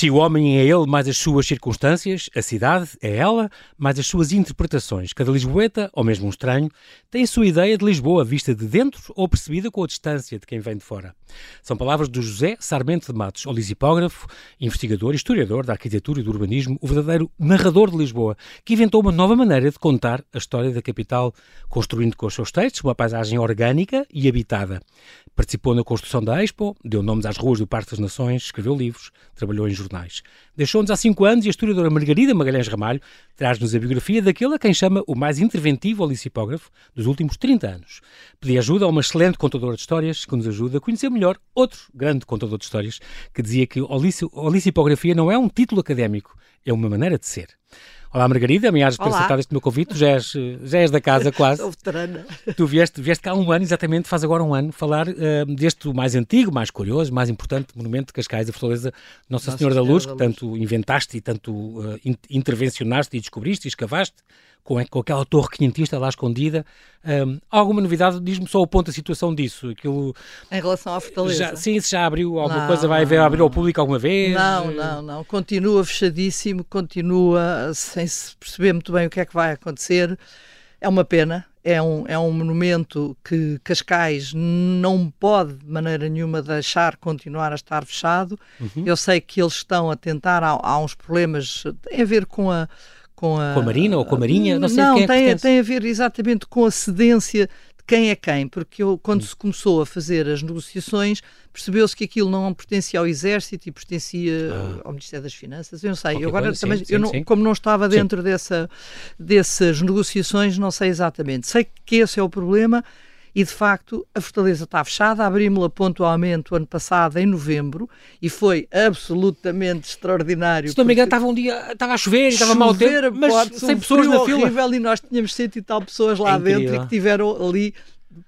Se o homem é ele, mais as suas circunstâncias, a cidade é ela, mais as suas interpretações. Cada lisboeta, ou mesmo um estranho, tem a sua ideia de Lisboa vista de dentro ou percebida com a distância de quem vem de fora. São palavras do José Sarmento de Matos, o lisipógrafo, investigador historiador da arquitetura e do urbanismo, o verdadeiro narrador de Lisboa, que inventou uma nova maneira de contar a história da capital, construindo com os seus textos uma paisagem orgânica e habitada. Participou na construção da Expo, deu nomes às ruas do Parque das Nações, escreveu livros, trabalhou em jornais. Deixou-nos há cinco anos e a historiadora Margarida Magalhães Ramalho traz-nos a biografia daquele a quem chama o mais interventivo licipógrafo dos últimos 30 anos. Pedi ajuda a uma excelente contadora de histórias que nos ajuda a conhecer melhor outro grande contador de histórias que dizia que a licipografia não é um título académico, é uma maneira de ser. Olá Margarida, ameaças por aceitar este meu convite, já és, já és da casa quase. Sou veterana. Tu vieste, vieste cá há um ano, exatamente, faz agora um ano, falar uh, deste mais antigo, mais curioso, mais importante monumento de Cascais, a Fortaleza Nossa, Nossa Senhora, da Luz, da Luz, que tanto inventaste e tanto uh, intervencionaste e descobriste e escavaste com, com aquela torre quinhentista lá escondida. Um, alguma novidade? Diz-me só o ponto da situação disso. Aquilo, em relação à Fortaleza? Já, sim, se já abriu alguma não, coisa, vai haver, abrir ao público alguma vez? Não, não, não. Continua fechadíssimo, continua sem se perceber muito bem o que é que vai acontecer. É uma pena, é um, é um monumento que Cascais não pode de maneira nenhuma deixar continuar a estar fechado. Uhum. Eu sei que eles estão a tentar, há, há uns problemas, tem a ver com a com a, com a Marina ou com a Marinha? Não, sei não quem é tem, tem a ver exatamente com a cedência de quem é quem, porque eu, quando hum. se começou a fazer as negociações, percebeu-se que aquilo não pertencia ao Exército e pertencia ah. ao Ministério das Finanças. Eu não sei, eu agora coisa, também, sim, eu não, como não estava dentro dessa, dessas negociações, não sei exatamente. Sei que esse é o problema e de facto a Fortaleza está fechada. Abrimos-la pontualmente o ano passado, em novembro, e foi absolutamente extraordinário. Se não me engano, estava um dia, estava a chover, estava mal tempo, mas pode, sem um pessoas na fila. horrível e nós tínhamos cento e tal pessoas lá é dentro e que tiveram ali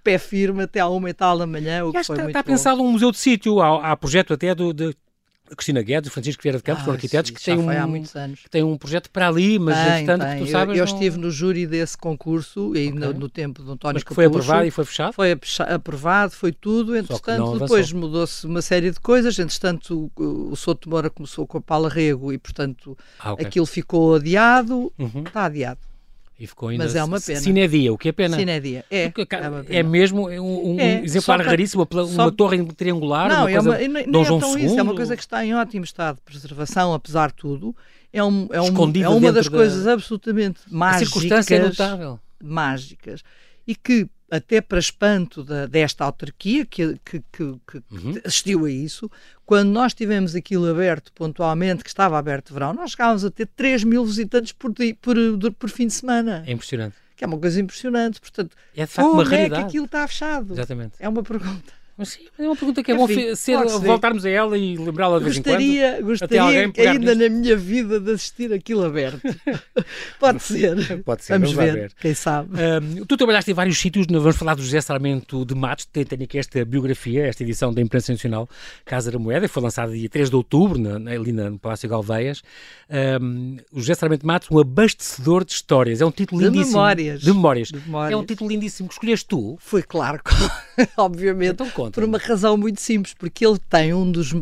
pé firme até à uma e tal da manhã, o que foi está, está pensado um museu de sítio, há, há projeto até do, de Cristina Guedes, o Francisco Vieira de Campos, ah, são arquitetos sim, que têm um, há muitos anos. que têm um projeto para ali, mas tem, entretanto, tem. tu sabes... Eu, eu não... estive no júri desse concurso, e okay. no, no, tempo do António Mas que foi aprovado e foi fechado? Foi aprovado, foi tudo, entretanto, depois mudou-se uma série de coisas, entretanto, o, o Souto Moura começou com a Paula Rego e, portanto, ah, okay. aquilo ficou adiado, uhum. está adiado. E ficou ainda Mas é uma pena. Cinedia, o que é pena. Cinedia, é. é, é mesmo um, um é, exemplar raríssimo, uma, uma torre triangular, não, uma é uma, nem, nem é tão isso, é uma coisa que está em ótimo estado de preservação, apesar de tudo. É, um, é, um, é uma das da... coisas absolutamente mágicas. A circunstância é notável. Mágicas. E que até para espanto da, desta autarquia que, que, que, que uhum. assistiu a isso, quando nós tivemos aquilo aberto pontualmente, que estava aberto de verão, nós chegávamos a ter 3 mil visitantes por, por, por fim de semana. É impressionante. Que é uma coisa impressionante. Portanto, é de facto como uma é que aquilo está fechado? Exatamente. É uma pergunta. Mas sim, é uma pergunta que é Enfim, bom ser, voltarmos a ela e lembrá-la de vez gostaria, em quando. Gostaria ainda na minha vida de assistir aquilo aberto. Pode ser. Pode ser, vamos, ver, ver, quem sabe. Um, tu trabalhaste em vários sítios, vamos falar do José Sarmento de Matos, tem, tem aqui esta biografia, esta edição da Imprensa Nacional, Casa da Moeda, foi lançada dia 3 de outubro, na, ali no Palácio Galveias. Um, o José Sarmento de Matos, um abastecedor de histórias. É um título de lindíssimo. Memórias. De memórias. De memórias. É um título lindíssimo que escolheste tu. Foi claro, obviamente. Então conta. Por uma razão muito simples, porque ele tem um dos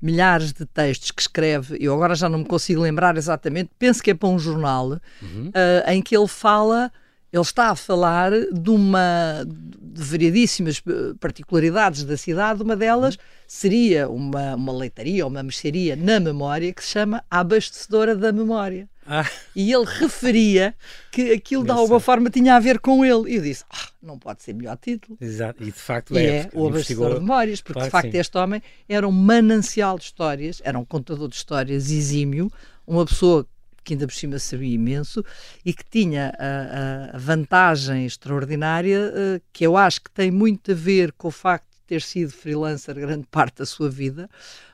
milhares de textos que escreve, eu agora já não me consigo lembrar exatamente, penso que é para um jornal, uhum. uh, em que ele fala ele está a falar de uma de variedíssimas eh, particularidades da cidade. Uma delas seria uma, uma leitaria ou uma mercearia na memória que se chama a Abastecedora da Memória. Ah. E ele referia que aquilo de alguma forma tinha a ver com ele. E eu disse: ah, não pode ser melhor título. Exato, e de facto é. é o Abastecedor de Memórias, porque claro de facto este homem era um manancial de histórias, era um contador de histórias exímio, uma pessoa que ainda por cima sabia imenso e que tinha a, a vantagem extraordinária uh, que eu acho que tem muito a ver com o facto ter sido freelancer grande parte da sua vida,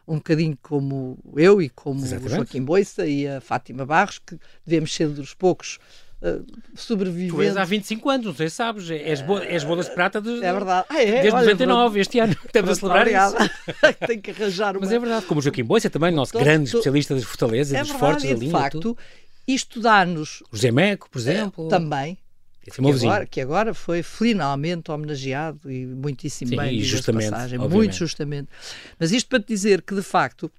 um bocadinho como eu e como Exatamente. o Joaquim Boissa e a Fátima Barros, que devemos ser dos poucos uh, sobreviventes. Tu és há 25 anos, não sei se sabes, és, bo és bolas de prata de, é verdade. Ah, é? desde Olha, 99, este ano. Estamos a celebrar isso. Tem que arranjar uma... Mas é verdade, como o Joaquim Boissa também, nosso grande especialista das fortalezas, é dos verdade, fortes da linha. de facto, isto dá-nos... O José Meco, por exemplo. É, também que agora, que agora, foi finalmente homenageado e muitíssimo Sim, bem, e justamente, passagem, muito justamente. Mas isto para te dizer que, de facto,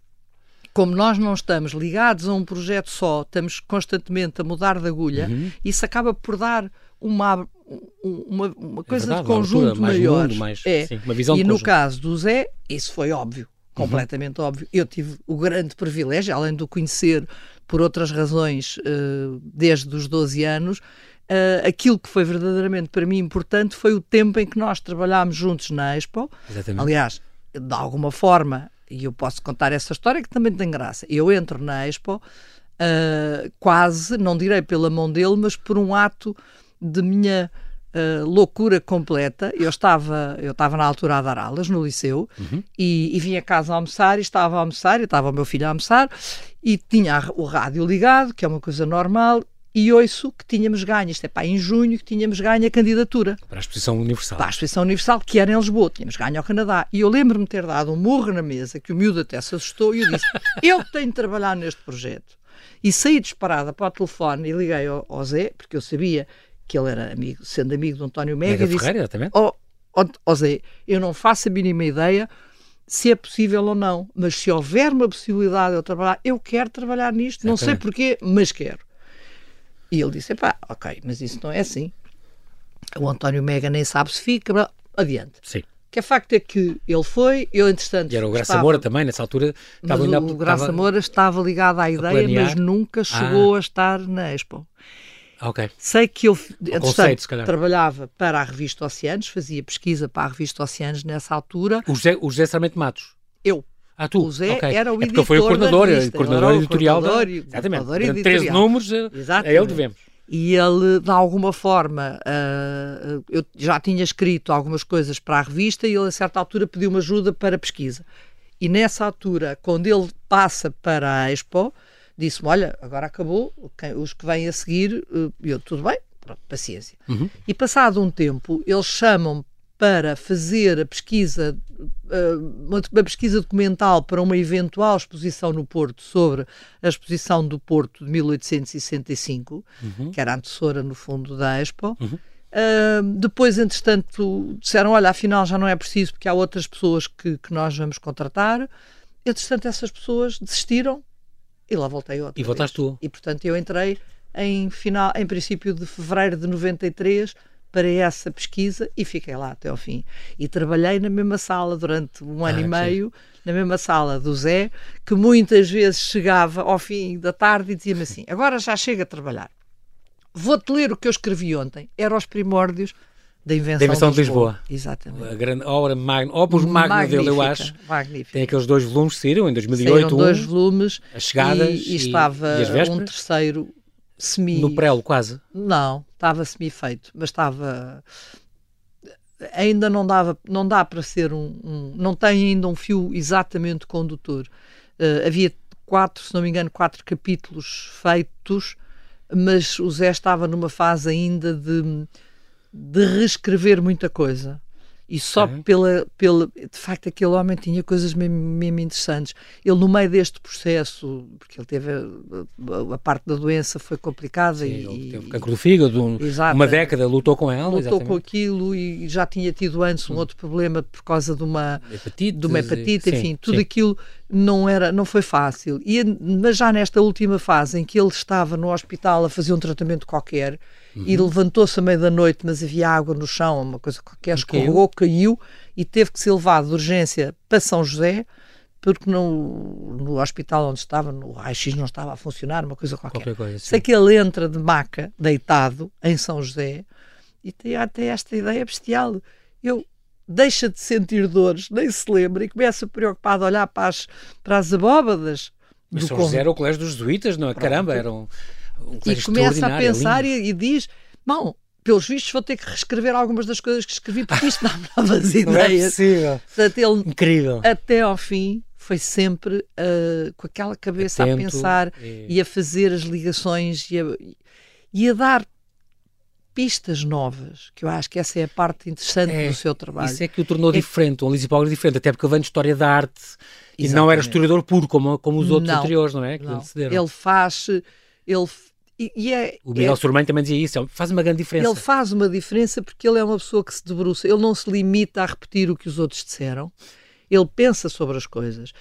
como nós não estamos ligados a um projeto só, estamos constantemente a mudar de agulha, uhum. isso acaba por dar uma, uma, uma coisa é verdade, de conjunto maior. Mundo, mais, é. Sim, uma visão e no conjunto. caso do Zé, isso foi óbvio, uhum. completamente uhum. óbvio. Eu tive o grande privilégio, além de o conhecer por outras razões uh, desde os 12 anos, uh, aquilo que foi verdadeiramente para mim importante foi o tempo em que nós trabalhámos juntos na Expo. Exatamente. Aliás, de alguma forma, e eu posso contar essa história que também tem graça. Eu entro na Expo uh, quase, não direi pela mão dele, mas por um ato de minha uh, loucura completa. Eu estava, eu estava na altura a dar aulas no liceu uhum. e, e vim a casa a almoçar e estava a almoçar, e estava o meu filho a almoçar e tinha o rádio ligado, que é uma coisa normal, e ouço que tínhamos ganho, isto é pá, em junho, que tínhamos ganho a candidatura. Para a Exposição Universal. Para a Exposição Universal, que era em Lisboa, tínhamos ganho ao Canadá. E eu lembro-me ter dado um murro na mesa, que o miúdo até se assustou, e eu disse, eu tenho de trabalhar neste projeto. E saí disparada para o telefone e liguei ao, ao Zé, porque eu sabia que ele era amigo, sendo amigo de António Mega, Mega e disse, Ferreira, exatamente. Oh, oh, oh Zé, eu não faço a mínima ideia se é possível ou não, mas se houver uma possibilidade de eu trabalhar, eu quero trabalhar nisto, exatamente. não sei porquê, mas quero. E ele disse: pá, ok, mas isso não é assim. O António Mega nem sabe se fica, adiante. Sim. Que é facto é que ele foi, eu entretanto. E era o Graça estava, Moura também, nessa altura. Estava mas o, Graça estava, Moura estava ligado à ideia, mas nunca chegou ah. a estar na Expo. Ok. Sei que eu conceito, trabalhava para a revista Oceanos, fazia pesquisa para a revista Oceanos nessa altura. O José, o José Sarmento Matos? Eu. Ah, tu? O Zé okay. era o é editor. É foi o coordenador, o coordenador editorial. Coordenador, da... Exatamente. Coordenador 13 números, Exatamente. a ele devemos. E ele, de alguma forma, uh, eu já tinha escrito algumas coisas para a revista e ele, a certa altura, pediu-me ajuda para pesquisa. E nessa altura, quando ele passa para a Expo, disse-me: Olha, agora acabou, os que vêm a seguir, uh, eu, tudo bem, pronto, paciência. Uhum. E passado um tempo, eles chamam para fazer a pesquisa, eh, uma pesquisa documental para uma eventual exposição no Porto sobre a exposição do Porto de 1865, uhum. que era a antecessora, no fundo, da Expo. Uhum. Uh, depois, entretanto, disseram: olha, afinal já não é preciso porque há outras pessoas que, que nós vamos contratar. Entretanto, essas pessoas desistiram e lá voltei outra. E voltaste tu. E portanto, eu entrei em, final, em princípio de fevereiro de 93 para essa pesquisa e fiquei lá até ao fim. E trabalhei na mesma sala durante um ano ah, e meio, sim. na mesma sala do Zé, que muitas vezes chegava ao fim da tarde e dizia-me assim: agora já chega a trabalhar. Vou-te ler o que eu escrevi ontem. Era os primórdios da invenção, da invenção de, Lisboa. de, Lisboa. Exatamente. A grande obra magna, opus magna dele, eu acho. Magnífica. Tem aqueles dois volumes que saíram em 2008. Saíram dois um, volumes. As chegadas e, e estava e um terceiro semi... No prelo, quase? Não, estava semi-feito, mas estava... Ainda não, dava, não dá para ser um, um Não tem ainda um fio exatamente condutor. Uh, havia quatro, se não me engano, quatro capítulos feitos, mas o Zé estava numa fase ainda de, de reescrever muita coisa. E só uhum. pela, pela. De facto, aquele homem tinha coisas mesmo, mesmo, interessantes. Ele, no meio deste processo, porque ele teve. A, a parte da doença foi complicada. Sim, e, ele teve cancro do fígado, um, uma década, lutou com ela. Lutou exatamente. com aquilo e já tinha tido antes um hum. outro problema por causa de uma hepatite, de uma hepatite sim, enfim, tudo sim. aquilo não era não foi fácil. E, mas já nesta última fase em que ele estava no hospital a fazer um tratamento qualquer uhum. e levantou-se à meia da noite, mas havia água no chão, uma coisa qualquer, escorregou, caiu e teve que ser levado de urgência para São José porque no, no hospital onde estava, no raio-x não estava a funcionar, uma coisa qualquer. qualquer coisa, Sei que ele entra de maca, deitado, em São José, e tem até esta ideia bestial. Eu deixa de sentir dores, nem se lembra, e começa preocupado a olhar para as, para as abóbadas. Mas São José era o colégio dos jesuítas, não é? Caramba, era um, um E começa a pensar e, e, diz: Bom, pelos vistos vou ter que reescrever algumas das coisas que escrevi, porque isto dá novas ideias. Não é possível. Portanto, ele, Incrível. Até ao fim foi sempre uh, com aquela cabeça Atento, a pensar e... e... a fazer as ligações e a, e a dar pistas novas, que eu acho que essa é a parte interessante é, do seu trabalho. Isso é que o tornou é, diferente, um Lisipógrafo diferente, até porque ele vem de história da arte exatamente. e não era historiador puro como, como os outros não, anteriores, não é? Que não. Ele faz, ele e, e é, o Miguel é, Surmãe também dizia isso, faz uma grande diferença. Ele faz uma diferença porque ele é uma pessoa que se debruça, ele não se limita a repetir o que os outros disseram, ele pensa sobre as coisas.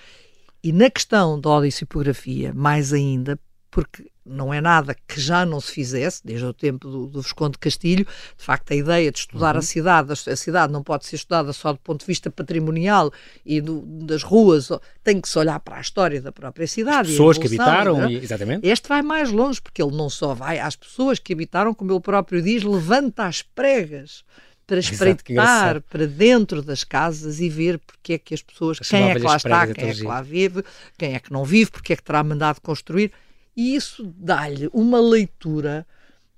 E na questão da odissipografia, mais ainda, porque não é nada que já não se fizesse, desde o tempo do, do Visconde de Castilho. De facto, a ideia de estudar uhum. a cidade, a cidade não pode ser estudada só do ponto de vista patrimonial e do, das ruas, tem que se olhar para a história da própria cidade. As pessoas que habitaram, e, exatamente. Este vai mais longe, porque ele não só vai às pessoas que habitaram, como ele próprio diz, levanta as pregas para espreitar Exato, para dentro das casas e ver porque é que as pessoas, as quem é que lá está, quem é que lá vive, quem é que não vive, porque é que terá mandado construir. E isso dá-lhe uma leitura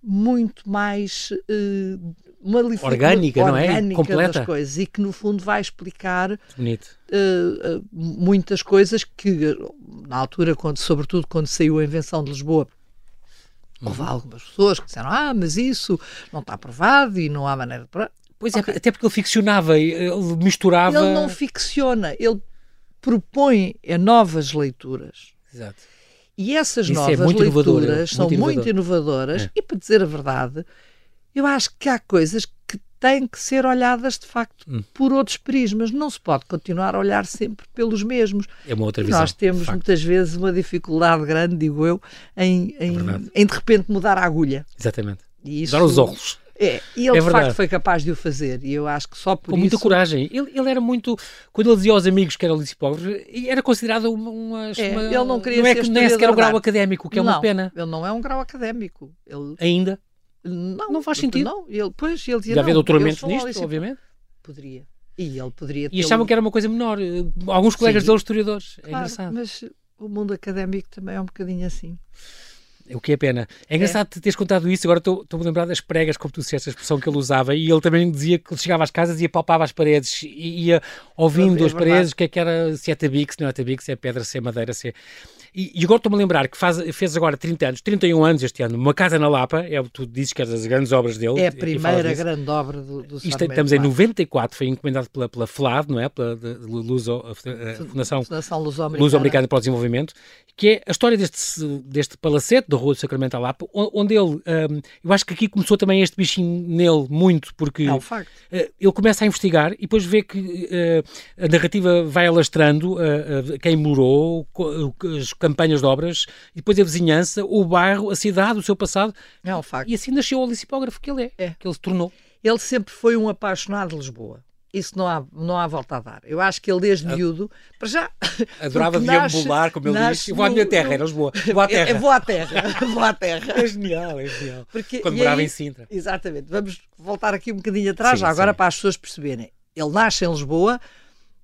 muito mais uh, uma orgânica, não é? Completa. das coisas e que no fundo vai explicar uh, uh, muitas coisas que na altura, quando, sobretudo quando saiu a invenção de Lisboa, uhum. houve algumas pessoas que disseram ah, mas isso não está provado e não há maneira de provar. Pois é, okay. é, até porque ele ficcionava, ele misturava... Ele não ficciona, ele propõe a novas leituras. Exato. E essas Isso é novas é leituras inovador, são muito, muito inovadoras é. e, para dizer a verdade, eu acho que há coisas que têm que ser olhadas de facto hum. por outros prismas. Não se pode continuar a olhar sempre pelos mesmos. É uma outra visão. Nós temos muitas vezes uma dificuldade grande, digo eu, em, em, é em de repente mudar a agulha. Exatamente. E isso, Dar os óculos. É, e ele é de facto foi capaz de o fazer, e eu acho que só por Com isso... muita coragem. Ele, ele era muito. Quando ele dizia aos amigos que era licipógrafo, era considerado uma. uma, é, uma ele não queria não é, ser Nem sequer um grau académico, que é não, uma pena. Ele não é um grau académico. Ele... Ainda? Não, não faz sentido. Não, ele, pois, ele dizia. Já havia doutoramentos nisto, obviamente. Poderia. E ele poderia E achavam que era uma coisa menor. Alguns colegas dele, historiadores. É claro, engraçado. Mas o mundo académico também é um bocadinho assim. O que é pena. É engraçado é. teres contado isso, agora estou-me a lembrar das pregas, como tu disseste, a expressão que ele usava, e ele também dizia que chegava às casas e palpava as paredes, e ia ouvindo é as paredes, o que é que era, se é tabique, se não é tabique, se é pedra, se é madeira, se é... E, e agora estou-me a lembrar que faz, fez agora 30 anos, 31 anos este ano, uma casa na Lapa, é, tu dizes que é das grandes obras dele. É a primeira grande obra do, do Isto, Estamos em 94, foi encomendado pela, pela FLAD, não é? Pela de, de Luso, a Fundação, Fundação Luso-Americana Luso para o Desenvolvimento, que é a história deste, deste palacete da Rua do Sacramento à Lapa, onde ele, um, eu acho que aqui começou também este bichinho nele muito, porque é um facto. Uh, ele começa a investigar e depois vê que uh, a narrativa vai alastrando, uh, quem morou, as campanhas de obras, e depois a vizinhança, o bairro, a cidade, o seu passado. É um facto. E assim nasceu o licipógrafo que ele é, é, que ele se tornou. Ele sempre foi um apaixonado de Lisboa. Isso não há, não há volta a dar. Eu acho que ele desde a... miúdo, para já. Adorava deambular, como ele diz. Eu vou à minha terra, no... era Lisboa. Vou à terra. Eu, vou à terra. vou à terra. É genial, é genial. Porque, Quando morava aí, em Sintra. Exatamente. Vamos voltar aqui um bocadinho atrás, sim, já agora sim. para as pessoas perceberem. Ele nasce em Lisboa,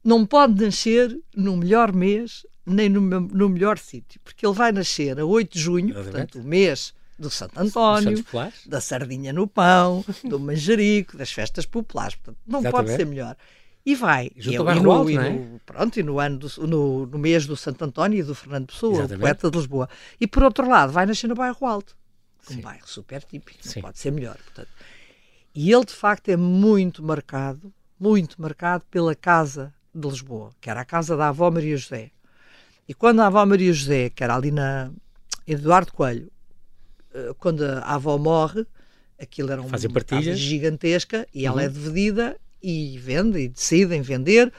não pode nascer no melhor mês nem no, no melhor sítio, porque ele vai nascer a 8 de junho, Exatamente. portanto, o mês do Santo António, da sardinha no pão, do manjerico, das festas populares. Portanto, não Exatamente. pode ser melhor. E vai. E, e, no, alto, e no, é? pronto, e no, ano do, no, no, mês do Santo António e do Fernando Pessoa, Exatamente. o poeta de Lisboa. E por outro lado, vai nascer no bairro Alto, um Sim. bairro super típico, não pode ser melhor. Portanto. E ele, de facto, é muito marcado, muito marcado pela casa de Lisboa, que era a casa da avó Maria José. E quando a avó Maria José, que era ali na Eduardo Coelho, eh, quando a avó morre, aquilo era uma casa gigantesca e uhum. ela é dividida e vende e decidem vender.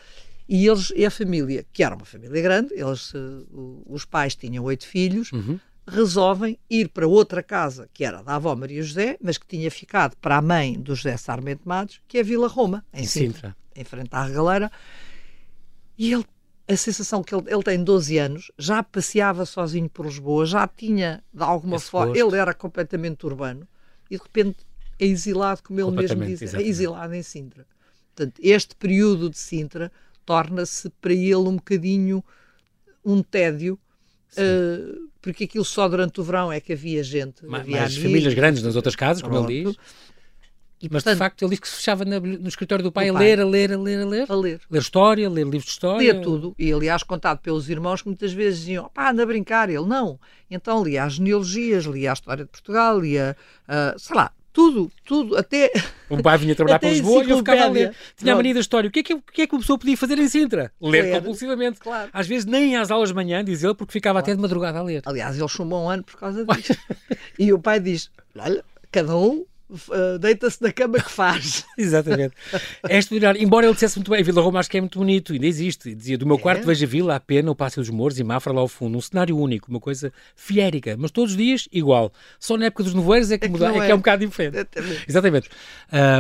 E eles e a família, que era uma família grande, eles, eh, os pais tinham oito filhos, uhum. resolvem ir para outra casa, que era da avó Maria José, mas que tinha ficado para a mãe do José Sarmento Matos, que é Vila Roma, em, em Sintra, Sintra, em frente à Regaleira. E ele a sensação que ele, ele tem 12 anos, já passeava sozinho por Lisboa, já tinha, de alguma forma, ele era completamente urbano e de repente é exilado, como ele mesmo diz, é exilado em Sintra. Portanto, este período de Sintra torna-se para ele um bocadinho um tédio, uh, porque aquilo só durante o verão é que havia gente. Mas, havia mas famílias grandes nas outras casas, como ele diz. E, Mas portanto, de facto ele disse que se fechava na, no escritório do pai, do a, ler, a ler, a ler, a ler, a ler. Ler história, ler livros de história. Ler tudo. E aliás, contado pelos irmãos que muitas vezes diziam: pá, anda a brincar. Ele não. Então lia as genealogias, lia a história de Portugal, lia, uh, sei lá, tudo, tudo, até. O pai vinha trabalhar para Lisboa e eu ficava a ler. Tinha a mania da história. O que é que, o que, é que uma pessoa podia fazer em Sintra? Ler, ler. compulsivamente. Claro. Às vezes nem às aulas de manhã, diz ele, porque ficava claro. até de madrugada a ler. Aliás, ele chumbou um ano por causa disso. e o pai diz: olha, cada um uh, deita-se na cama que faz. Exatamente. É extraordinário. Embora ele dissesse muito bem, a Vila Roma acho que é muito bonito, ainda existe. Dizia, do meu é. quarto vejo a vila, a pena, o Passo dos Mouros e Mafra lá ao fundo. Um cenário único, uma coisa fiérica, mas todos os dias igual. Só na época dos nevoeiros é que, é que, muda, é, que é um bocado diferente. Exatamente. Exatamente.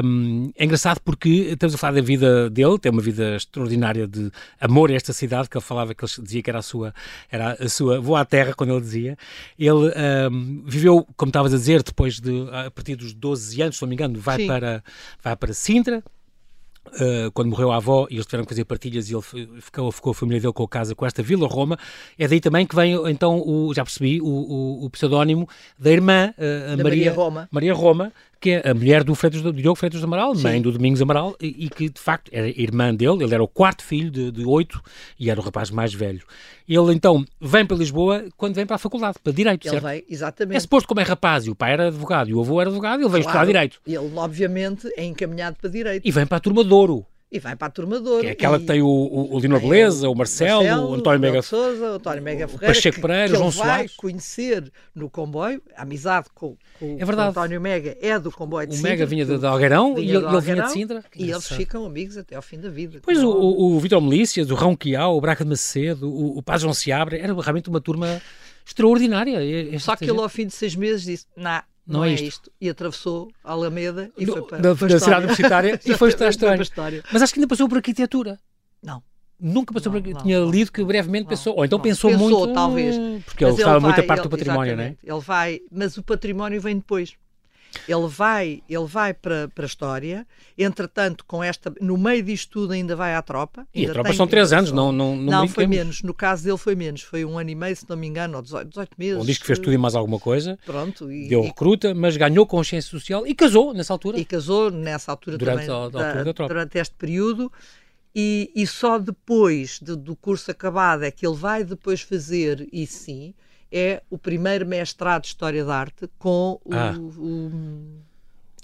Um, é engraçado porque estamos a falar da vida dele, tem uma vida extraordinária de amor a esta cidade, que ele falava que ele dizia que era a sua, era a sua, vou à terra, quando ele dizia. Ele um, viveu, como estavas a dizer, depois de, a partir dos 12 anos, se não me engano, vai, para, vai para Sintra, Uh, quando morreu a avó e eles tiveram que fazer partilhas e ele ficou, ficou a família dele com a casa com esta Vila Roma, é daí também que vem então, o, já percebi, o, o, o pseudónimo da irmã uh, da Maria, Maria, Roma. Maria Roma, que é a mulher do, Freitas, do Diogo Freitas do Amaral, Sim. mãe do Domingos Amaral, e, e, que de facto era irmã dele, ele era o quarto filho de, de oito e era o rapaz mais velho. Ele então vem para Lisboa quando vem para a faculdade, para Direito, ele certo? Vem, exatamente. É suposto como é rapaz e o pai era advogado e o avô era advogado, ele vem claro, estudar Direito. Ele, obviamente, é encaminhado para Direito. E vem para a turma de Ouro. E vai para a turma de ouro. Que é aquela e... que tem o, o, o Lino Beleza, o Marcelo, Marcelo, o António Mega Souza, o António Mega Ferreira, Pacheco Pereira, que, que João ele Soares. vai conhecer no comboio, a amizade com, com, é verdade. o António Mega é do comboio de o Sintra. O Mega vinha de, de Algueirão e ele, ele vinha de Sintra. E eles ficam amigos até ao fim da vida. Pois o, o, o Vitor Melícias, o Rão Quiau, o Braca de Macedo, o, o Paz João Seabra, era realmente uma turma extraordinária. Só que ele ao fim de seis meses disse, nah, não, não é, isto. isto. E atravessou a Alameda e no, foi para, da, para da cidade universitária e foi para a história. Mas acho que ainda passou por arquitetura. Não. Nunca passou não, por não, Tinha não, lido que brevemente pensou. Ou então pensou, pensou, muito. talvez. Porque ele gostava muito da parte ele, do património, não é? Ele vai. Mas o património vem depois. Ele vai, ele vai para, para a história, entretanto, com esta, no meio disto tudo ainda vai à tropa. E a tropa são três anos, não Não, não, não foi menos, no caso dele foi menos, foi um ano e meio, se não me engano, ou 18, 18 meses. Ou diz que fez tudo e mais alguma coisa. Pronto. E, deu e, recruta, mas ganhou consciência social e casou nessa altura. E casou nessa altura durante também. A, a altura da. Durante este período. E, e só depois de, do curso acabado é que ele vai depois fazer, e sim, é o primeiro mestrado de História da Arte com o, ah. o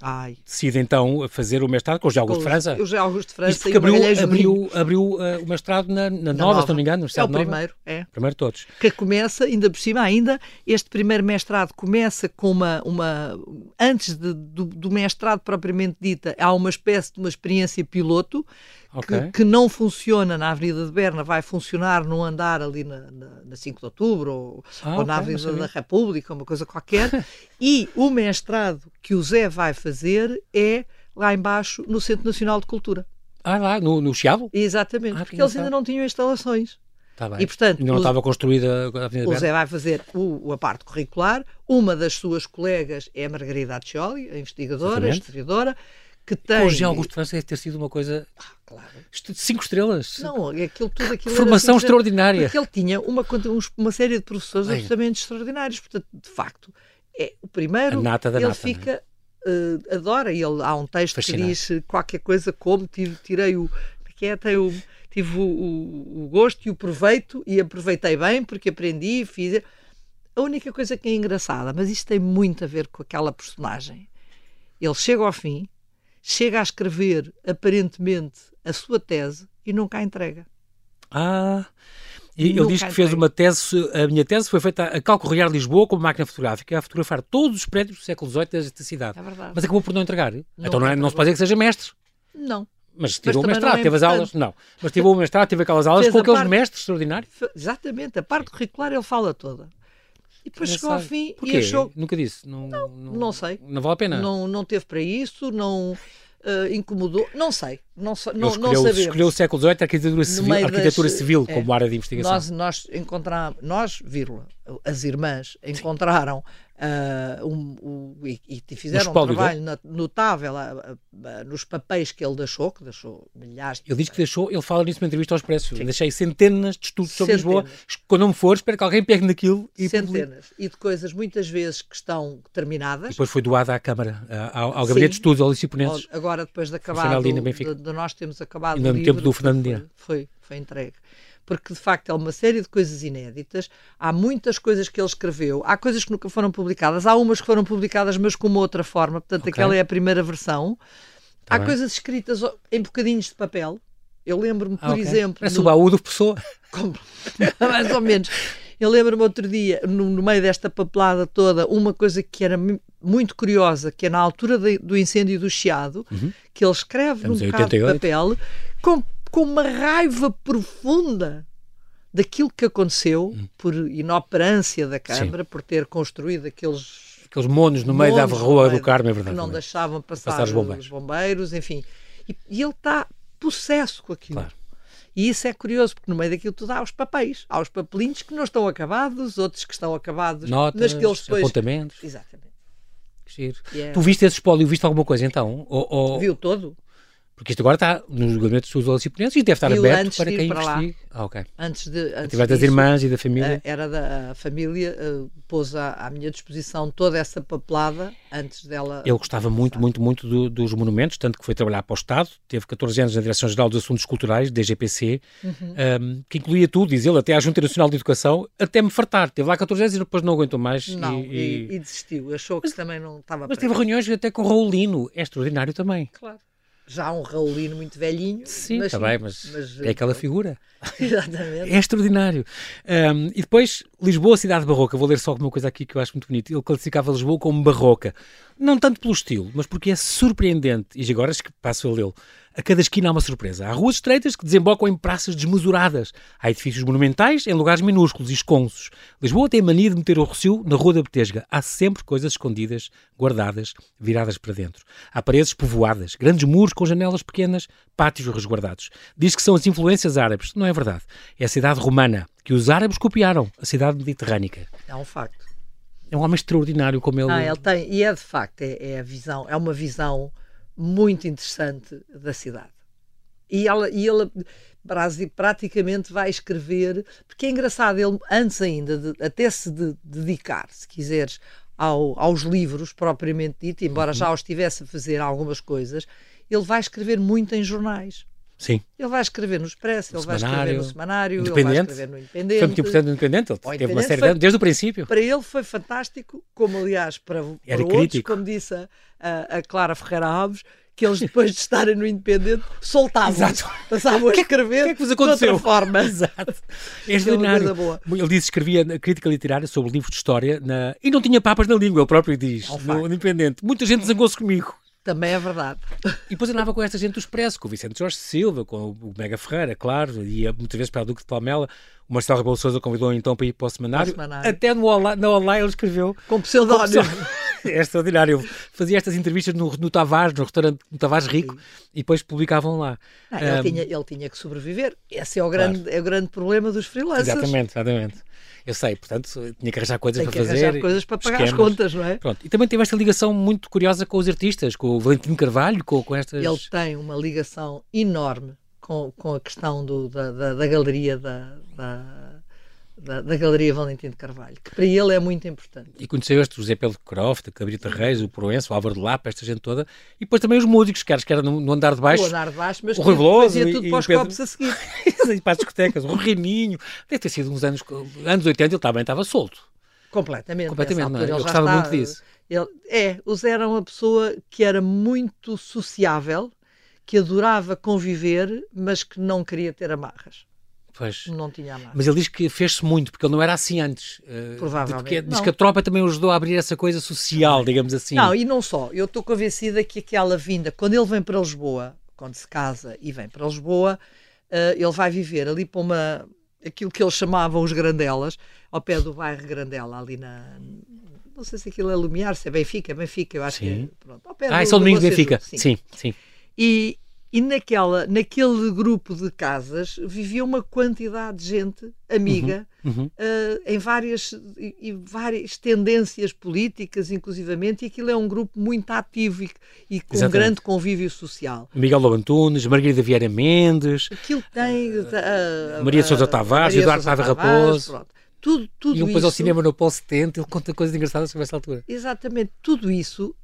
Ai. Decide então fazer o mestrado com o José Augusto de França. O José Augusto de França. Porque abriu, abriu, abriu uh, o mestrado na, na, na nova, nova, se não me engano. É o primeiro, é. Primeiro todos. Que começa, ainda por cima, ainda, este primeiro mestrado começa com uma. uma antes de, do, do mestrado propriamente dita, há uma espécie de uma experiência piloto okay. que, que, não funciona na Avenida de Berna, vai funcionar num andar ali na, na, na 5 de Outubro ou, ah, ou okay, na Avenida da República, uma coisa qualquer. e o mestrado que o Zé vai fazer é lá embaixo no Centro Nacional de Cultura. Ah, lá, no, no Chiado? Exatamente, ah, porque eles ainda não tinham instalações. Tá bem. E, portanto, não o, estava construída a Avenida O Zé vai fazer o, a parte curricular. Uma das suas colegas é a Margarida Accioli, a investigadora, a historiadora, que tem... Hoje Augusto França deve ter sido uma coisa... Ah, claro. Cinco estrelas. Não, aquilo tudo aquilo Formação extraordinária. Porque ele tinha uma, uma série de professores Ai. absolutamente extraordinários. Portanto, de facto, é o primeiro... Ele nata, fica... Uh, adora, e ele, há um texto Fascinante. que diz qualquer coisa como tive, tirei o... Que é, tem o tive o, o, o, gosto e o proveito e aproveitei bem porque aprendi e fiz. A única coisa que é engraçada, mas isto tem muito a ver com aquela personagem. Ele chega ao fim, chega a escrever aparentemente a sua tese e nunca a entrega. Ah, e ele diz que fez uma tese, a minha tese foi feita a Calco Real Lisboa com máquina fotográfica, a fotografar todos os prédios do século XVIII desta cidade. É verdade. Mas acabou por não entregar. Não então não, é, não se pode dizer que seja mestre. Não. Mas tirou o mestrado, é teve as aulas. Não, mas tirou o mestrado, teve aquelas aulas Fez com aqueles parte, mestres extraordinários. Exatamente, a parte curricular ele fala toda. E depois chegou ao fim Porquê? e achou. Nunca disse. Não, não, não, não sei. Não vale a pena. Não, não teve para isso, não. Uh, incomodou, não sei, não, não, escolheu, não sabemos. Escolheu o século XVIII a arquitetura civil, arquitetura das, civil como área de investigação. Nós, nós encontramos, nós, vírgula, as irmãs encontraram Uh, um, um, e, e, fizeram um trabalho notável uh, uh, nos papéis que ele deixou, que deixou milhares. Ele diz que deixou, ele fala nisso numa entrevista ao Expresso. Deixei centenas de estudos sobre Lisboa. Quando não me for, espero que alguém pegue naquilo e Centenas. E de coisas muitas vezes que estão terminadas. E depois foi doada à Câmara, ao, ao Gabinete de Estudos, ao Liciponenses. Agora, depois de acabar, de, de, nós temos acabado. no tempo do Fernando Medina. Foi, foi entregue porque de facto é uma série de coisas inéditas. Há muitas coisas que ele escreveu, há coisas que nunca foram publicadas, há umas que foram publicadas, mas com uma outra forma, portanto, okay. aquela é a primeira versão. Tá há bem. coisas escritas em bocadinhos de papel. Eu lembro-me, por ah, okay. exemplo. Parece no... o baú do pessoa. Mais ou menos. Eu lembro-me outro dia, no, no, meio desta papelada toda, uma coisa que era muito curiosa, que é na altura de, do incêndio do Chiado, uhum. que ele escreve Estamos num bocado de papel com, com uma raiva profunda daquilo que aconteceu uhum. por inoperância da Câmara, Sim. por ter construído aqueles aqueles monos no meio monos da rua do Carmo, é verdade. Que não deixavam passar, passar os, bombeiros. os, bombeiros. enfim. E, e ele está possesso com aquilo. Claro. E isso é curioso, porque no meio daquilo tudo há os papéis. Há os papelinhos que não estão acabados, outros que estão acabados. Notas, mas que eles depois... apontamentos. Exatamente. Que giro. Yeah. Tu viste esse espólio, viste alguma coisa então? Ou, ou... Viu todo. Porque isto agora está nos gabinetes dos Oliciponenses e deve estar aberto para quem para investigue. Ah, ok. Antes de. Antes das irmãs e da família? Eh, era da família, uh, pôs à, à, minha disposição toda essa papelada antes dela. Ele gostava muito, muito, muito do, dos monumentos, tanto que foi trabalhar para o Estado, teve 14 anos na Direção-Geral dos Assuntos Culturais, DGPC, uhum. um, ehm, que incluía tudo, diz ele, até a Junta Nacional de Educação, até me fartar. Teve lá 14 anos e depois não aguentou mais. Não, e, e... e desistiu. Achou que mas, também não estava. Mas teve reuniões até com o Raulino, é extraordinário também. Claro já um Raulino muito velhinho. Sim, está bem, mas, mas, é aquela figura. Exatamente. É extraordinário. Um, e depois, Lisboa, cidade barroca. Vou ler só uma coisa aqui que eu acho muito bonito. Ele classificava Lisboa como barroca. Não tanto pelo estilo, mas porque é surpreendente. E agora que passo a lê-lo. A cada esquina há uma surpresa. Há ruas estreitas que desembocam em praças desmesuradas. Há edifícios monumentais em lugares minúsculos e esconsos. Lisboa tem a mania de meter o recio na Rua da Betesga. Há sempre coisas escondidas, guardadas, viradas para dentro. Há paredes povoadas, grandes muros com janelas pequenas, pátios resguardados. Diz que são as influências árabes. Não é verdade. É a cidade romana, que os árabes copiaram, a cidade mediterrânica. É um facto. É um homem extraordinário como ele. Não, ele tem, e é de facto, é, é a visão, é uma visão muito interessante da cidade. E ela, e ele praticamente vai escrever, porque é engraçado, ele antes ainda, de, até se de, dedicar, se quiseres, ao, aos livros propriamente dito, embora uhum. já os estivesse a fazer algumas coisas, ele vai escrever muito em jornais. Sim. Ele vai escrever no Expresso, ele vai escrever no Semanário, ele vai escrever no Independente. Foi muito importante no Independente, ele teve uma série foi, de desde o princípio. Para ele foi fantástico, como aliás para, para outros, como disse a, a Clara Ferreira Alves, que eles depois de estarem no Independente soltavam passavam a é escrever que, que, é que vos aconteceu? de outra forma. Exato. É extraordinário. Ele disse que escrevia crítica literária sobre livros de história na... e não tinha papas na língua, ele próprio diz, é no Independente. Muita gente zangou-se comigo. Também é verdade. E depois andava com esta gente do Expresso, com o Vicente Jorge Silva, com o Mega Ferreira, claro, ia muitas vezes para o Duque de Palmela. O Marcelo Rebelo Souza convidou então para ir para o semanário. O semanário. Até no Olá, na Olá ele escreveu. Com pseudónimo. É extraordinário. Ele fazia estas entrevistas no, no Tavares, no restaurante no Tavares Rico, Sim. e depois publicavam lá. Ah, ele, um, tinha, ele tinha que sobreviver. Esse é o grande, claro. é o grande problema dos freelancers. Exatamente, exatamente. Eu sei, portanto, tinha que arranjar coisas Tem para fazer. arranjar coisas para pagar esquemas. as contas, não é? Pronto. E também teve esta ligação muito curiosa com os artistas, com o Valentim Carvalho, com, com estas. Ele tem uma ligação enorme com, com a questão do, da, da, da galeria da, da da, da, Galeria Valentim de Carvalho, que para ele é muito importante. E conheceu este José Pedro Croft, a Cabrita Reis, o Proenço, o Álvaro de Lapa, esta gente toda, e depois também os músicos, que era no, no andar de baixo. O andar de baixo, mas o Rui Veloso fazia tudo e, para os Pedro... copos a seguir. e para as discotecas, o Reninho. Deve ter sido uns anos, anos 80, ele também estava solto. Completamente. Completamente, é? Ele gostava está, muito disso. Ele, é, o Zé era uma pessoa que era muito sociável, que adorava conviver, mas que não queria ter amarras. Pois. Não tinha mais. Mas ele diz que fez-se muito, porque ele não era assim antes. Uh, Provavelmente. diz que a tropa também o ajudou a abrir essa coisa social, digamos assim. Não, e não só. Eu estou convencida que aquela vinda, quando ele vem para Lisboa, quando se casa e vem para Lisboa, uh, ele vai viver ali para uma. aquilo que eles chamavam os Grandelas, ao pé do bairro Grandela, ali na. Não sei se aquilo é Lumiar, se é Benfica, Benfica, eu acho sim. que é. Pronto, ao pé ah, do, é São Domingos Benfica. Sim, sim. sim. E, e naquela, naquele grupo de casas vivia uma quantidade de gente amiga uhum, uhum. Uh, em várias, e, várias tendências políticas, inclusivamente, e aquilo é um grupo muito ativo e, e com um grande convívio social. Miguel Lobo Antunes, Margarida Vieira Mendes, aquilo tem uh, Maria de Sousa Tavares, Eduardo Sávio Raposo. Pronto. Tudo, tudo e depois isso, ao cinema no Polo 70, ele conta coisas engraçadas sobre essa altura. Exatamente, tudo isso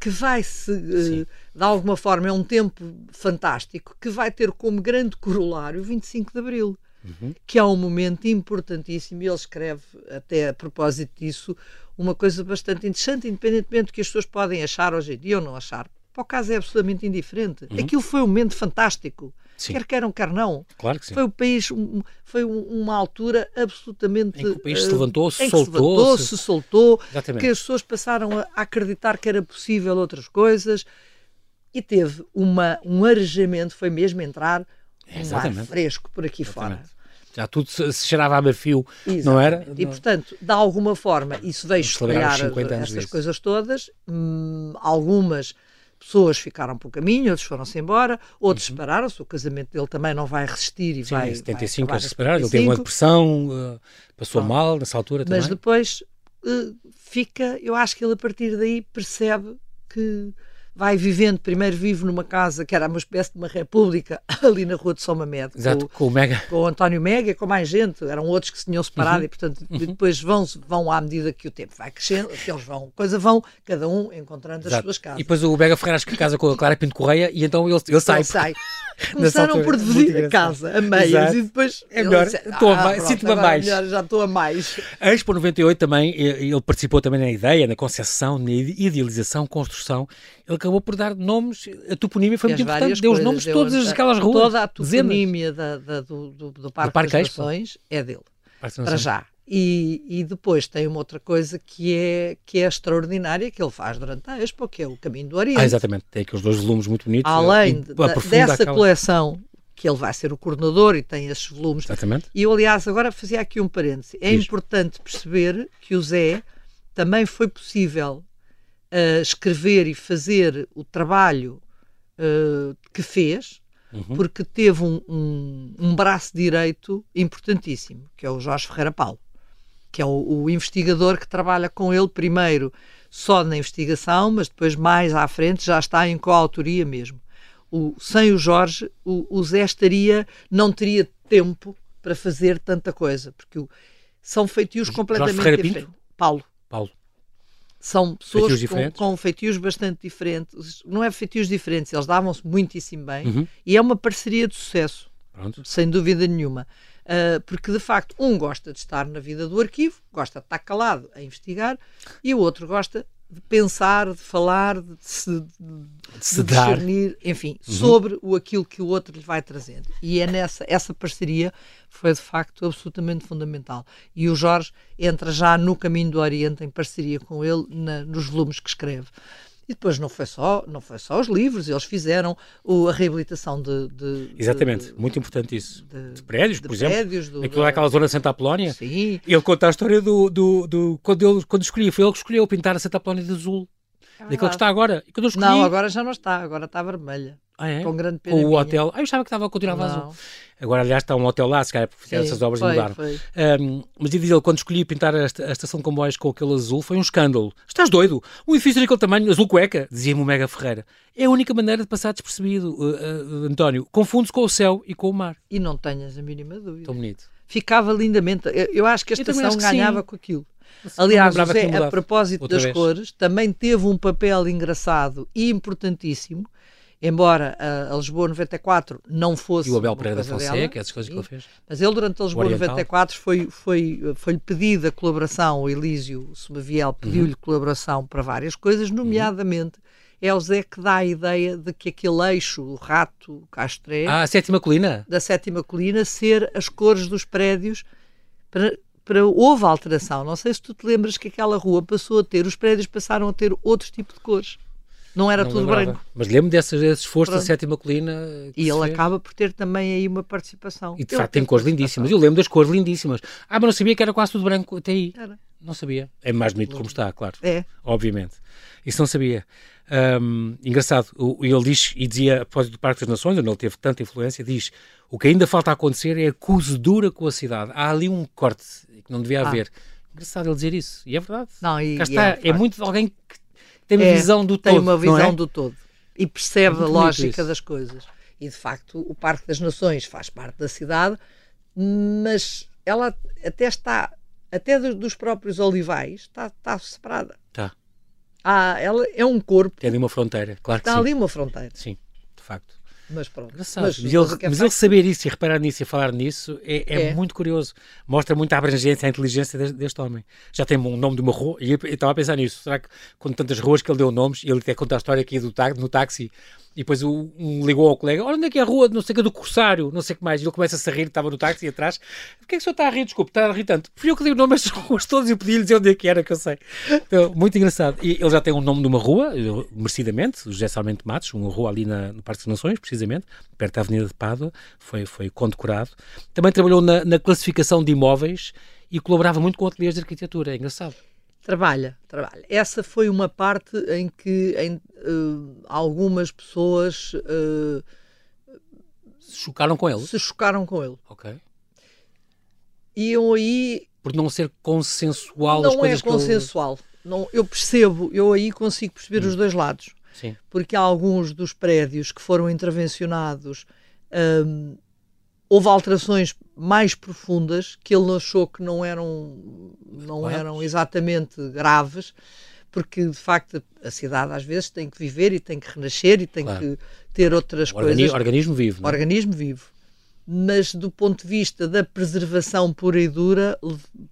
que vai se, uh, de alguma forma, é um tempo fantástico, que vai ter como grande corolário o 25 de Abril, uhum. que é um momento importantíssimo, e ele escreve, até a propósito disso, uma coisa bastante interessante, independentemente do que as pessoas podem achar hoje em dia ou não achar. Para o caso é absolutamente indiferente. Uhum. Aquilo foi um momento fantástico. Sim. Quer queiram, quer não. Claro que sim. Foi o país, um, foi uma altura absolutamente. Em que o país se levantou, se soltou. Se, levantou, se... se soltou, Exatamente. que as pessoas passaram a acreditar que era possível outras coisas e teve uma, um arejamento, foi mesmo entrar um ar fresco por aqui Exatamente. fora. Já tudo se, se cheirava a bafio, não era? E, portanto, de alguma forma, isso veio espalhar estas coisas todas. Hum, algumas pessoas ficaram pelo caminho, outros foram-se embora, outros uhum. separaram-se. O casamento dele também não vai resistir e Sim, vai. Em 75 vai eles separaram, ele teve uma depressão, uh, passou Pronto. mal nessa altura também. Mas depois uh, fica, eu acho que ele a partir daí percebe que vai vivendo, primeiro vive numa casa que era uma espécie de uma república ali na rua de São Mamed. Exato, com, com, o Mega. Com o António Mega, com mais gente, eram outros que se tinham separado uhum. e portanto uhum. depois vão, vão à medida que o tempo vai crescendo, que eles vão, coisa vão, cada um encontrando Exato. as suas casas. E depois o Mega Ferreira acho que casa com a Clara Pinto Correia e então ele, ele sai. Ele sai. Começaram por dividir a casa a meias Exato. e depois. É melhor, estou ah, sinto-me a mais. Melhor, já estou a mais. A Expo 98 também, ele participou também na ideia, na concepção, na idealização, construção. Ele acabou por dar nomes, a toponímia foi muito importante, deu os nomes de todas aquelas ruas. Toda a toponímia da, da, do, do, do, Parque, do Parque das Nações é dele. Para já. E, e, depois tem uma outra coisa que é, que é extraordinária, que ele faz durante a Expo, que é o Caminho do Oriente. Ah, exatamente, tem aqueles dois volumes muito bonitos. Além de, dessa aquela... coleção, que ele vai ser o coordenador e tem esses volumes. Exatamente. E eu, aliás, agora fazia aqui um parêntese. É importante perceber que o Zé também foi possível uh, escrever e fazer o trabalho uh, que fez, uhum. porque teve um, um, um braço direito importantíssimo, que é o Jorge Ferreira Paulo que é o, o, investigador que trabalha com ele primeiro só na investigação, mas depois mais à frente já está em coautoria mesmo. O, sem o Jorge, o, o Zé estaria, não teria tempo para fazer tanta coisa, porque o, são feitios completamente diferentes. Paulo. Paulo. São pessoas com, com, feitios bastante diferentes. Não é feitios diferentes, eles davam-se muitíssimo bem uhum. e é uma parceria de sucesso, Pronto. sem dúvida nenhuma. Uh, porque de facto um gosta de estar na vida do arquivo, gosta de estar calado a investigar, e o outro gosta de pensar, de falar, de se, de, de se discernir, enfim, uhum. sobre o aquilo que o outro lhe vai trazendo. E é nessa essa parceria foi de facto absolutamente fundamental. E o Jorge entra já no caminho do Oriente em parceria com ele na, nos volumes que escreve. E depois não foi só, não foi só os livros, eles fizeram o, a reabilitação de, de Exatamente, de, muito importante isso. De, de prédios, de por prédios, exemplo. Aquilo é aquela zona de Santa Apolónia. Sim. Ele conta a história do, do, do quando ele quando escolhi, foi ele que escolheu pintar a Santa Apolónia de azul. É daquilo que está agora. E quando eu escolhi... Não, agora já não está, agora está vermelha. Ah, é? Com grande pena. Com o hotel. Ah, eu achava que estava a continuar azul. Agora, aliás, está um hotel lá, se calhar fizeram essas obras foi, mudaram. Foi. Um, mas diz ele, quando escolhi pintar a, a, estação de comboios com aquele azul, foi um escândalo. Estás doido? Um edifício daquele tamanho, azul cueca, dizia-me o Mega Ferreira. É a única maneira de passar despercebido, uh, uh, António. Confunde-se com o céu e com o mar. E não tenhas a mínima dúvida. Tão bonito. Ficava lindamente. Eu, eu acho que a estação ganhava sim. com aquilo. Aliás, José, a propósito das vez. cores, também teve um papel engraçado e importantíssimo, embora a, a Lisboa 94 não fosse. E o Abel Pereira da Fonseca, essas coisas que ele fez. Mas ele, durante a Lisboa 94, foi, foi, foi-lhe pedida a colaboração, o Elísio Somaviel pediu-lhe uhum. colaboração para várias coisas, nomeadamente. Uhum. É o Zé que dá a ideia de que aquele eixo, o rato, castré. Ah, a sétima colina? Da sétima colina, ser as cores dos prédios para, para, houve alteração. Não sei se tu te lembras que aquela rua passou a ter, os prédios passaram a ter outro tipo de cores. Não era não tudo lembrava. branco. Mas lembro desse, desse esforço Pronto. da sétima colina. E ele fez. acaba por ter também aí uma participação. E de ele facto tem cores lindíssimas. Eu lembro das cores lindíssimas. Ah, mas não sabia que era quase tudo branco até aí. Era. Não sabia. É mais bonito como está, claro. É. Obviamente. Isso não sabia. Um, engraçado, ele diz, e dizia, após do Parque das Nações, onde ele teve tanta influência, diz: o que ainda falta acontecer é a cozedura com a cidade. Há ali um corte que não devia ah. haver. Engraçado ele dizer isso, e é verdade. Não, e, Cá está, é, é, muito de alguém que tem uma é, visão do tem todo. Tem uma visão é? do todo e percebe é a lógica das coisas. E de facto, o Parque das Nações faz parte da cidade, mas ela até está, até dos próprios olivais, está, está separada. Está. Ah, ela é um corpo. Tem ali uma fronteira, claro que Está sim. ali uma fronteira. Sim, de facto. Mas pronto. Mas, mas, ele, mas ele, saber isso e reparar nisso e falar nisso é, é, é, muito curioso. Mostra muito a abrangência, a inteligência deste, deste homem. Já tem um nome de uma rua, e eu estava a pensar nisso. Será que com tantas ruas que ele deu nomes, e ele até conta a história aqui do no táxi, E depois o, um ligou ao colega: Olha, onde é que é a rua, não sei o que, do Corsário, não sei o que mais. E ele começa a rir, estava no táxi atrás. Por que é que o senhor está a rir? Desculpe, está a rir tanto. Fui eu que dei o nome às ruas todas e pedi-lhe dizer onde é que era, que eu sei. Então, muito engraçado. E ele já tem um nome de uma rua, merecidamente, o José Salmente Matos, uma rua ali na, no Parque das Nações, precisamente, perto da Avenida de Pádua, foi, foi condecorado. Também trabalhou na, na classificação de imóveis e colaborava muito com ateliês de arquitetura. É engraçado. Trabalha, trabalha. Essa foi uma parte em que em, uh, algumas pessoas uh, se chocaram com ele. Se chocaram com ele. Ok. Iam aí. Por não ser consensual não as coisas é consensual. Ele... Não, eu percebo, eu aí consigo perceber hum. os dois lados. Sim. Porque há alguns dos prédios que foram intervencionados. Um, houve alterações mais profundas que ele achou que não eram, não eram exatamente graves, porque de facto a cidade às vezes tem que viver e tem que renascer e tem claro. que ter outras coisas. Organismo vivo. Não? É? Organismo vivo. Mas do ponto de vista da preservação pura e dura,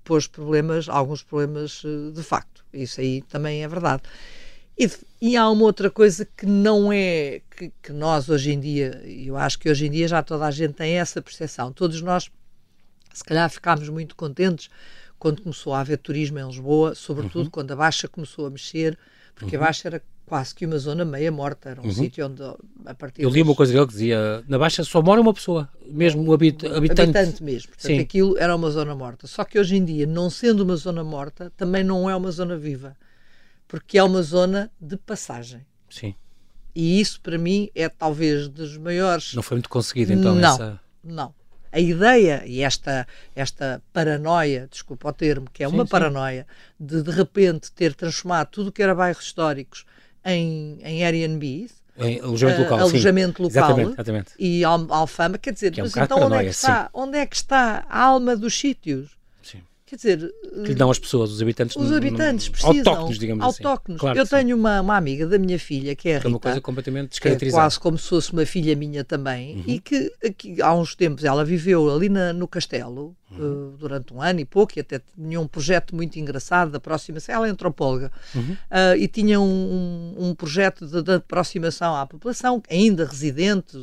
pôs problemas, alguns problemas eh, de facto. Isso aí também é verdade. E, e, há uma outra coisa que não é que, que, nós hoje em dia, eu acho que hoje em dia já toda a gente tem essa percepção. Todos nós, se calhar, ficámos muito contentes quando começou a haver turismo em Lisboa, sobretudo uhum. quando a Baixa começou a mexer, porque uhum. a Baixa era quase que uma zona meia morta, era um uhum. sítio onde a partir Eu li uma coisa dele que dizia, na Baixa só mora uma pessoa, mesmo um habit habitante. Habitante mesmo, portanto Sim. aquilo era uma zona morta. Só que hoje em dia, não sendo uma zona morta, também não é uma zona viva porque é uma zona de passagem. Sim. E isso, para mim, é talvez dos maiores. Não foi muito conseguido, então, não, essa. Não. A ideia e esta, esta paranoia, desculpa o termo, que é sim, uma sim. paranoia, de de repente ter transformado tudo o que era bairros históricos em, em Airbnb, em alojamento local, uh, alojamento local exatamente, exatamente. e alfama, quer dizer, é um mas então onde é que está? Onde é que está a alma dos sítios? Quer dizer. Que lhe dão as pessoas, os habitantes. Os habitantes precisam. Autóctonos, digamos assim. autóctonos. assim. Claro eu tenho uma, uma amiga da minha filha, que é a Rita. É uma coisa completamente descaracterizada. É quase como se fosse uma filha minha também. Uhum. E que, que, há uns tempos ela viveu ali na, no castelo uhum. uh, durante um ano e pouco. E até tinha um projeto muito engraçado de aproximação. Ela é antropóloga. Uhum. Uh, e tinha um, um, um projeto de, de, aproximação à população, ainda residente.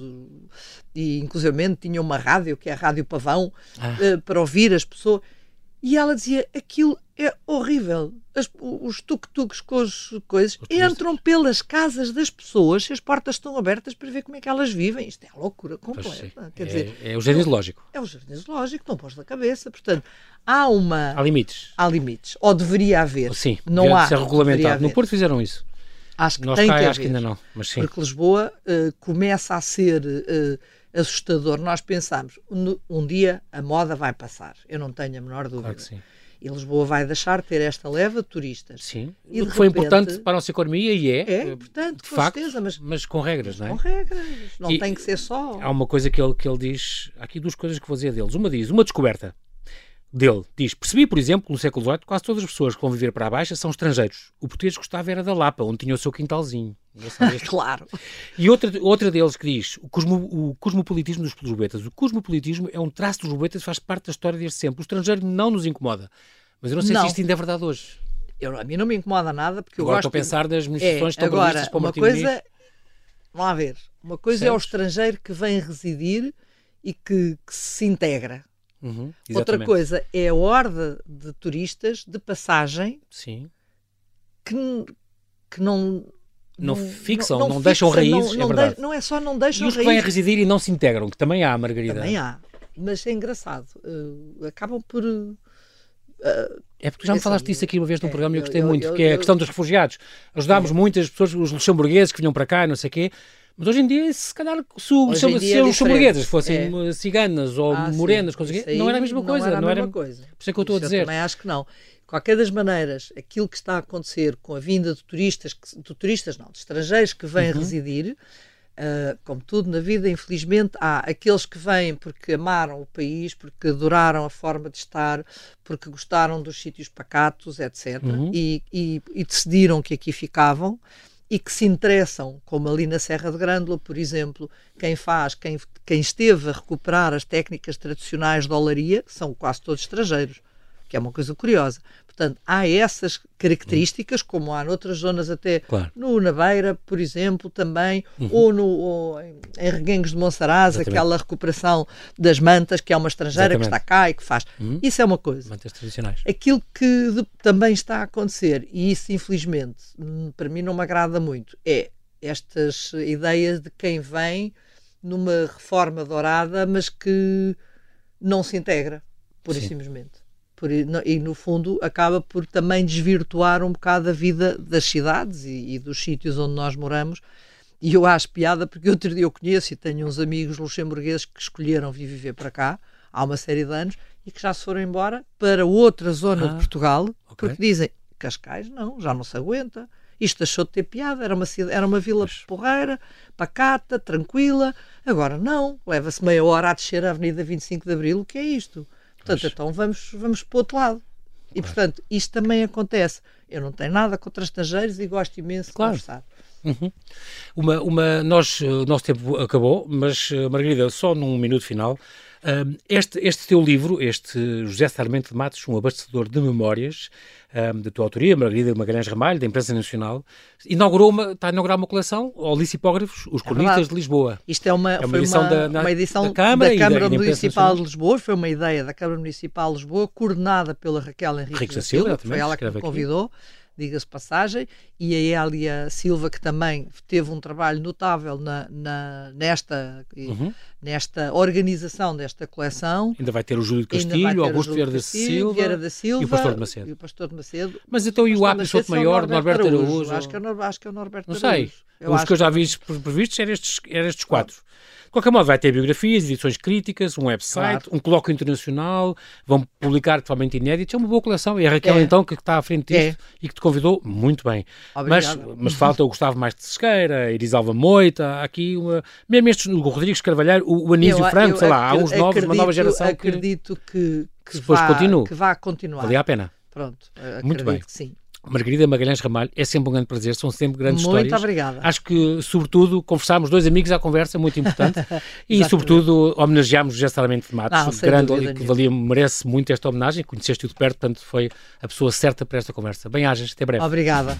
E inclusive tinha uma rádio, que é a Rádio Pavão, ah. uh, para ouvir as pessoas. E ela dizia: aquilo é horrível. As, os tuk-tuks com as coisas entram pelas casas das pessoas se as portas estão abertas para ver como é que elas vivem. Isto é loucura completa. Quer é, dizer, é o jardim zoológico. É o jardim zoológico, não pôs da cabeça. Portanto, há uma. Há limites. Há limites. Ou deveria haver. Sim, não há. ser regulamentado. No Porto fizeram isso. Acho que Nós tem cá, que acho haver. que ainda não. Mas sim. Porque Lisboa uh, começa a ser. Uh, assustador. Nós pensamos, um, um, dia a moda vai passar. Eu não tenho a menor dúvida. Claro que sim. E Lisboa vai deixar de ter esta leva de turistas. Sim. E o que foi importante para a nossa economia e é. É, portanto, de com facto, certeza, mas, mas com regras, não é? Com regras. Não e, tem que ser só. Há uma coisa que ele, que ele diz. Há aqui duas coisas que vou dizer deles. Uma diz, uma descoberta dele diz: Percebi, por exemplo, que no século XVIII quase todas as pessoas que vão viver para a Baixa são estrangeiros. O português gostava era da Lapa, onde tinha o seu quintalzinho. claro. E outra, outra deles que diz: o, cosmo, o cosmopolitismo dos lisboetas. O cosmopolitismo é um traço dos lisboetas faz parte da história desde sempre. O estrangeiro não nos incomoda. Mas eu não sei não. se isto ainda é verdade hoje. Eu, a mim não me incomoda nada, porque agora eu gosto... estou a pensar das manifestações é, agora, para o uma coisa... Vamos lá ver. Uma coisa é o estrangeiro que vem residir e que, que se integra. Uhum, Outra coisa é a horda de turistas de passagem Sim. Que, que não, não, não fixam, não, não, não deixam raízes, não, é verdade. De, não é só não deixam e os raízes. que vêm a residir e não se integram, que também há, Margarida. Também há, mas é engraçado. Uh, acabam por... Uh, é porque já me falaste disso aqui uma vez num é, programa e eu gostei eu, muito, eu, que é a questão dos refugiados. Ajudámos é. muitas pessoas, os luxemburgueses que vinham para cá e não sei o quê, mas hoje em dia, se calhar, se, se, se é os luxemburgueses fossem é. ciganas ou ah, morenas, não era a mesma coisa. Não era a mesma coisa. Por isso é que eu estou a dizer. Eu também acho que não. Qualquer das maneiras, aquilo que está a acontecer com a vinda de turistas, de turistas não, de estrangeiros que vêm uhum. residir, Uh, como tudo na vida, infelizmente, há aqueles que vêm porque amaram o país, porque adoraram a forma de estar, porque gostaram dos sítios pacatos, etc. Uhum. E, e, e, decidiram que aqui ficavam e que se interessam, como ali na Serra de Grândola, por exemplo, quem faz, quem, quem esteve a recuperar as técnicas tradicionais de olaria, são quase todos estrangeiros. que é uma coisa curiosa. Portanto, há essas características, como há noutras zonas, até claro. no Naveira, por exemplo, também, uhum. ou, no, ou em, Reguengos de Monsaraz, Exatamente. aquela recuperação das mantas, que é uma estrangeira Exatamente. que está cá e que faz. Uhum. Isso é uma coisa. Mantas tradicionais. Aquilo que de, também está a acontecer, e isso infelizmente hum, para mim não me agrada muito, é estas ideias de quem vem numa reforma dourada, mas que não se integra, pura e simplesmente. Por, e no fundo acaba por também desvirtuar um bocado a vida das cidades e, e, dos sítios onde nós moramos. E eu acho piada porque outro dia eu conheço e tenho uns amigos luxemburgueses que escolheram vir viver para cá há uma série de anos e que já se foram embora para outra zona ah, de Portugal okay. porque dizem Cascais não, já não se aguenta. Isto deixou de ter piada, era uma, era uma vila Mas... porreira, pacata, tranquila. Agora não, leva-se meia hora a descer a Avenida 25 de Abril, o que é isto? Portanto, Mas... então vamos, vamos para o outro lado. E, claro. portanto, isto também acontece. Eu não tenho nada contra estrangeiros e gosto imenso claro. de conversar. Uhum. Uma, uma, nós, o nosso tempo acabou, mas, eh, Margarida, só num minuto final, este, este teu livro, este José Sarmento de Matos, um abastecedor de memórias, um, da tua autoria, Margarida Magalhães Ramalho, da Imprensa Nacional, inaugurou uma, está a inaugurar uma coleção ao Licipógrafos, Os é Cronistas de Lisboa. Isto é uma, é uma edição, uma, da, na, uma edição da Câmara, da Câmara da, Municipal de Lisboa, foi uma ideia da Câmara Municipal de Lisboa, coordenada pela Raquel Henrique da Silva, foi ela que me convidou. Aqui diga-se passagem, e a Hélia Silva, que também teve um trabalho notável na, na nesta, uhum. nesta organização desta coleção. Ainda vai ter o Júlio de Castilho, Augusto Vieira da Silva, Vieira da Silva e o Pastor de Macedo. E o Pastor de Macedo. Mas então e o Souto Maior, Norberto Araújo? Acho, que é, acho que é o Norberto Não sei. Os que eu já vi previstos eram estes, eram estes quatro qualquer modo, vai ter biografias, edições críticas, um website, claro. um colóquio internacional, vão publicar totalmente inéditos. É uma boa coleção. E a Raquel, é. então, que está à frente disto é. e que te convidou, muito bem. Mas, mas falta o Gustavo Mais de Sesqueira, a Irisalva Moita, aqui uma, mesmo estes, o Rodrigues Carvalheiro, o, o Anísio eu, Franco, eu, sei lá, há uns novos, uma nova geração. Acredito que, que, que, vá, que vá continuar. Valia a pena. Pronto, muito bem. sim. Margarida Magalhães Ramalho, é sempre um grande prazer, são sempre grandes muito histórias. Muito obrigada. Acho que, sobretudo, conversámos dois amigos à conversa, muito importante, e, sobretudo, homenageámos José Salamento de Matos, Não, grande, que valia, merece muito esta homenagem, conheceste-o de perto, portanto, foi a pessoa certa para esta conversa. Bem-ajas, até breve. Obrigada.